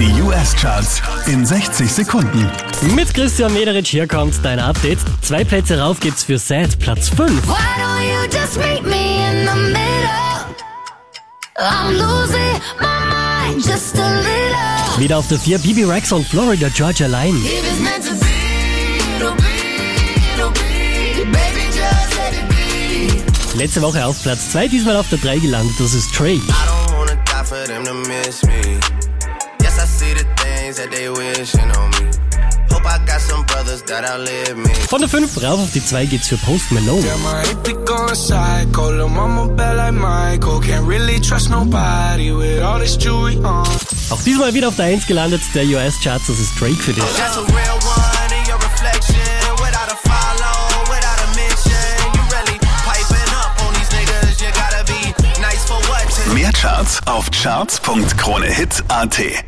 Die US-Charts in 60 Sekunden. Mit Christian Mederich hier kommt dein Update. Zwei Plätze rauf geht's für Sad, Platz 5. Why don't you just meet me in the middle? I'm losing my mind just a little. Wieder auf der 4 Bibi Rex und Florida Georgia Line. Letzte Woche auf Platz 2, diesmal auf der 3 gelandet, das ist Trey. That they wishing on me. Hope I got some brothers that outlive me. Von der 5 rauf auf die 2 geht's für Post Malone. Yeah, my be going psycho. Lil' mama bad like Michael. Can't really trust nobody with all this jewelry on. Auch diesmal wieder auf der 1 gelandet, der US-Charts, das ist Drake für dich. That's a real one in your reflection. Without a follow, without a mention. You really piping up on these niggas. You gotta be nice for what? Mehr Charts auf charts.kronehit.at